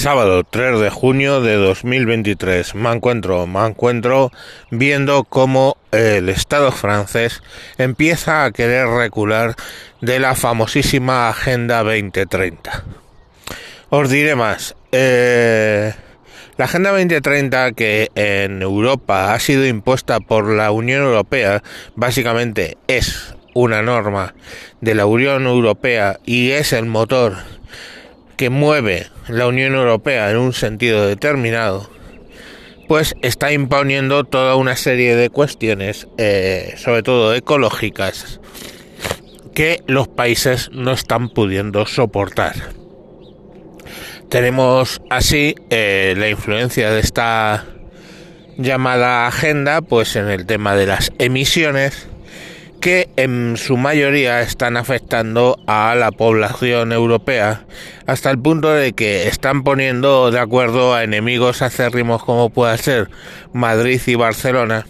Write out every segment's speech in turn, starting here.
sábado 3 de junio de 2023. Me encuentro, me encuentro viendo cómo el Estado francés empieza a querer recular de la famosísima Agenda 2030. Os diré más. Eh, la Agenda 2030 que en Europa ha sido impuesta por la Unión Europea básicamente es una norma de la Unión Europea y es el motor que mueve la Unión Europea en un sentido determinado, pues está imponiendo toda una serie de cuestiones, eh, sobre todo ecológicas, que los países no están pudiendo soportar. Tenemos así eh, la influencia de esta llamada agenda, pues en el tema de las emisiones, que en su mayoría están afectando a la población europea hasta el punto de que están poniendo de acuerdo a enemigos acérrimos como pueda ser Madrid y Barcelona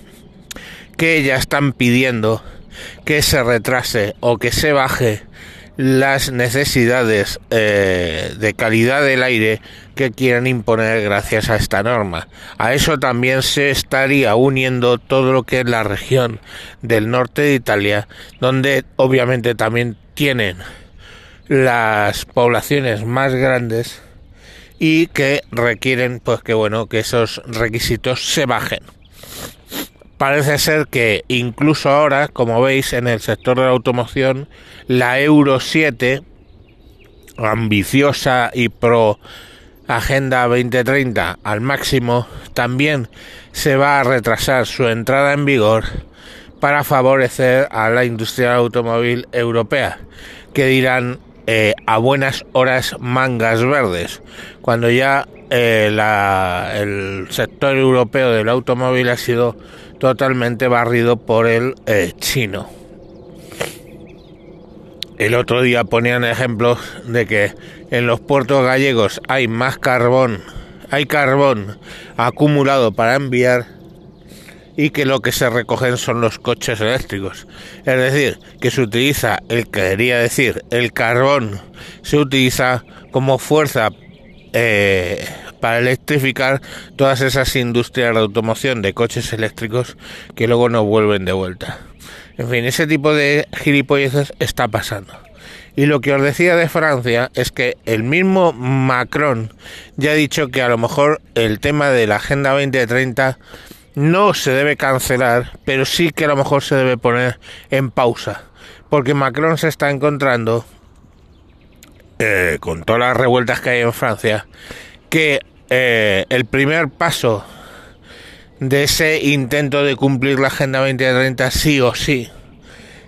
que ya están pidiendo que se retrase o que se baje las necesidades eh, de calidad del aire que quieren imponer gracias a esta norma. A eso también se estaría uniendo todo lo que es la región del norte de Italia, donde obviamente también tienen las poblaciones más grandes y que requieren pues que bueno que esos requisitos se bajen parece ser que incluso ahora, como veis en el sector de la automoción, la Euro 7, ambiciosa y pro Agenda 2030 al máximo, también se va a retrasar su entrada en vigor para favorecer a la industria automóvil europea, que dirán eh, a buenas horas mangas verdes, cuando ya eh, el sector europeo del automóvil ha sido totalmente barrido por el eh, chino. El otro día ponían ejemplos de que en los puertos gallegos hay más carbón, hay carbón acumulado para enviar y que lo que se recogen son los coches eléctricos. Es decir, que se utiliza, el quería decir, el carbón se utiliza como fuerza eh, para electrificar todas esas industrias de automoción de coches eléctricos que luego no vuelven de vuelta. En fin, ese tipo de gilipolleces está pasando. Y lo que os decía de Francia es que el mismo Macron ya ha dicho que a lo mejor el tema de la Agenda 2030 no se debe cancelar, pero sí que a lo mejor se debe poner en pausa. Porque Macron se está encontrando, eh, con todas las revueltas que hay en Francia, que eh, el primer paso de ese intento de cumplir la Agenda 2030 sí o sí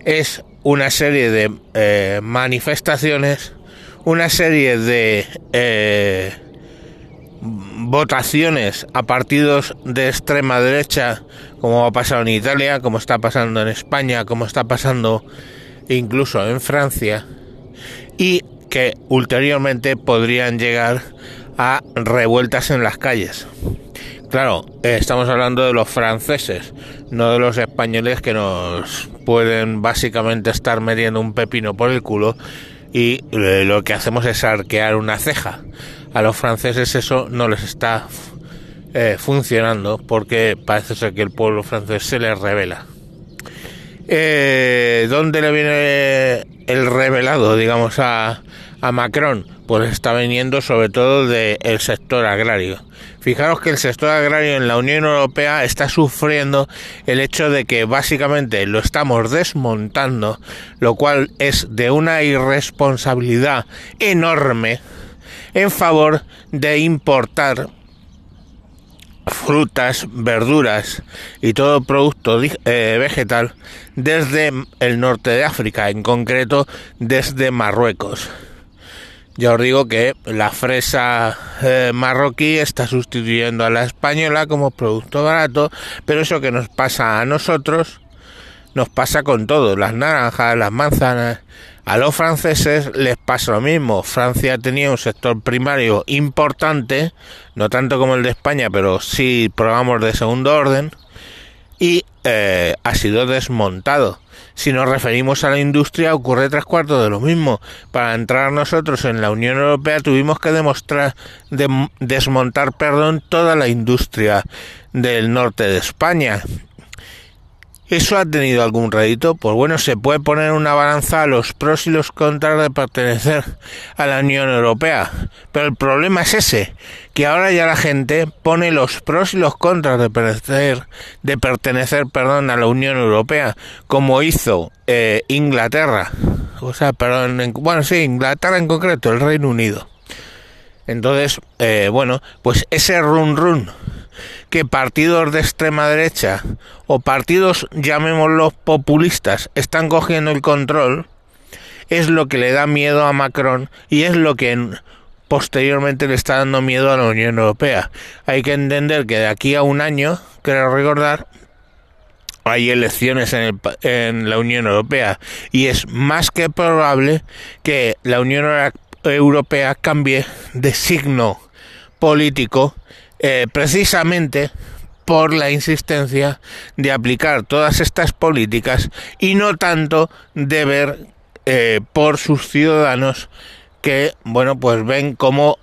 es una serie de eh, manifestaciones, una serie de eh, votaciones a partidos de extrema derecha, como ha pasado en Italia, como está pasando en España, como está pasando incluso en Francia, y que ulteriormente podrían llegar a revueltas en las calles. Claro, eh, estamos hablando de los franceses, no de los españoles que nos pueden básicamente estar metiendo un pepino por el culo y eh, lo que hacemos es arquear una ceja. A los franceses eso no les está eh, funcionando porque parece ser que el pueblo francés se les revela. ¿Dónde le viene el revelado, digamos, a, a Macron? Pues está viniendo sobre todo del sector agrario. Fijaros que el sector agrario en la Unión Europea está sufriendo el hecho de que básicamente lo estamos desmontando, lo cual es de una irresponsabilidad enorme en favor de importar frutas, verduras y todo producto eh, vegetal desde el norte de África, en concreto desde Marruecos. Ya os digo que la fresa eh, marroquí está sustituyendo a la española como producto barato, pero eso que nos pasa a nosotros nos pasa con todo, las naranjas, las manzanas. A los franceses les pasa lo mismo. Francia tenía un sector primario importante, no tanto como el de España, pero sí programas de segundo orden. Y eh, ha sido desmontado. Si nos referimos a la industria, ocurre tres cuartos de lo mismo. Para entrar nosotros en la Unión Europea tuvimos que demostrar, desmontar, perdón, toda la industria del norte de España. ¿Eso ha tenido algún rédito? Pues bueno, se puede poner una balanza a los pros y los contras de pertenecer a la Unión Europea. Pero el problema es ese, que ahora ya la gente pone los pros y los contras de pertenecer, de pertenecer perdón, a la Unión Europea, como hizo eh, Inglaterra. O sea, perdón, bueno, sí, Inglaterra en concreto, el Reino Unido. Entonces, eh, bueno, pues ese run run que partidos de extrema derecha o partidos, llamémoslos populistas, están cogiendo el control, es lo que le da miedo a Macron y es lo que posteriormente le está dando miedo a la Unión Europea. Hay que entender que de aquí a un año, quiero recordar, hay elecciones en, en, la Unión Europea y es más que probable que la Unión Europea cambie de signo político eh, precisamente por la insistencia de aplicar todas estas políticas y no tanto de ver eh, por sus ciudadanos que, bueno, pues ven cómo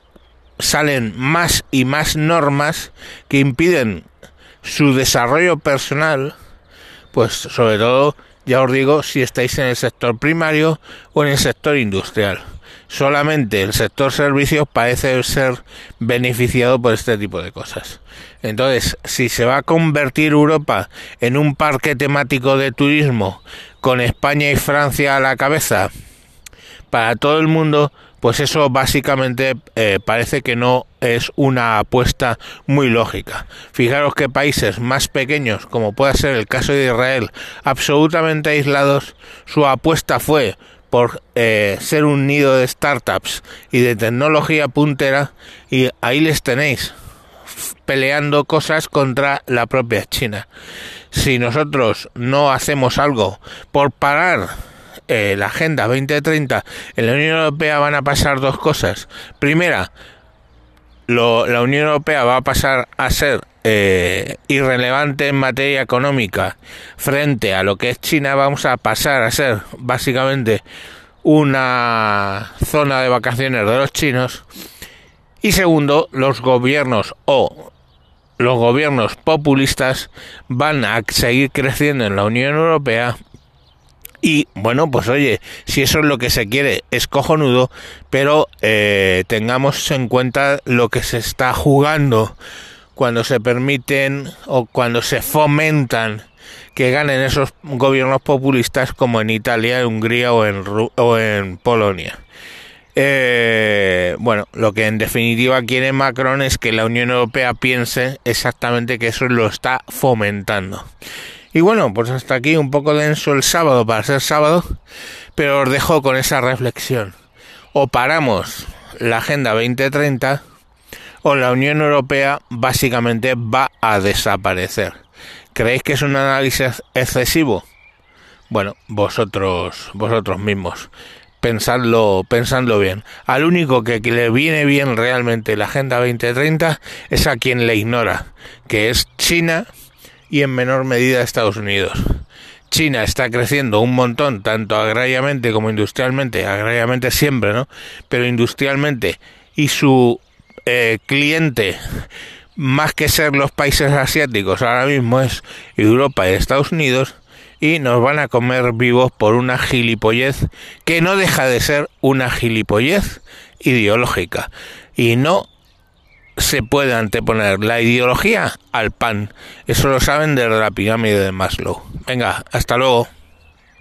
salen más y más normas que impiden su desarrollo personal, pues sobre todo, ya os digo, si estáis en el sector primario o en el sector industrial solamente el sector servicios parece ser beneficiado por este tipo de cosas. Entonces, si se va a convertir Europa en un parque temático de turismo con España y Francia a la cabeza para todo el mundo, pues eso básicamente eh, parece que no es una apuesta muy lógica. Fijaros que países más pequeños, como puede ser el caso de Israel, absolutamente aislados, su apuesta fue por eh, ser un nido de startups y de tecnología puntera y ahí les tenéis peleando cosas contra la propia China. Si nosotros no hacemos algo por parar eh, la Agenda 2030, en la Unión Europea van a pasar dos cosas. Primera, la Unión Europea va a pasar a ser eh, irrelevante en materia económica frente a lo que es China, vamos a pasar a ser básicamente una zona de vacaciones de los chinos. Y segundo, los gobiernos o los gobiernos populistas van a seguir creciendo en la Unión Europea y bueno, pues oye, si eso es lo que se quiere, es cojonudo, pero eh, tengamos en cuenta lo que se está jugando cuando se permiten o cuando se fomentan que ganen esos gobiernos populistas como en Italia, en Hungría o en, o en Polonia. Eh, bueno, lo que en definitiva quiere Macron es que la Unión Europea piense exactamente que eso lo está fomentando. Y bueno, pues hasta aquí un poco denso el sábado para ser sábado, pero os dejo con esa reflexión. O paramos la Agenda 2030 o la Unión Europea básicamente va a desaparecer. ¿Creéis que es un análisis excesivo? Bueno, vosotros, vosotros mismos, pensadlo, pensadlo bien. Al único que, le viene bien realmente la Agenda 2030 es a quien le ignora, que es China y en menor medida Estados Unidos. China está creciendo un montón, tanto agrariamente como industrialmente, agrariamente siempre, ¿no? Pero industrialmente y su eh, cliente, más que ser los países asiáticos, ahora mismo es Europa y Estados Unidos, y nos van a comer vivos por una gilipollez que no deja de ser una gilipollez ideológica. Y no se puede anteponer la ideología al pan. Eso lo saben desde la pirámide de Maslow. Venga, hasta luego.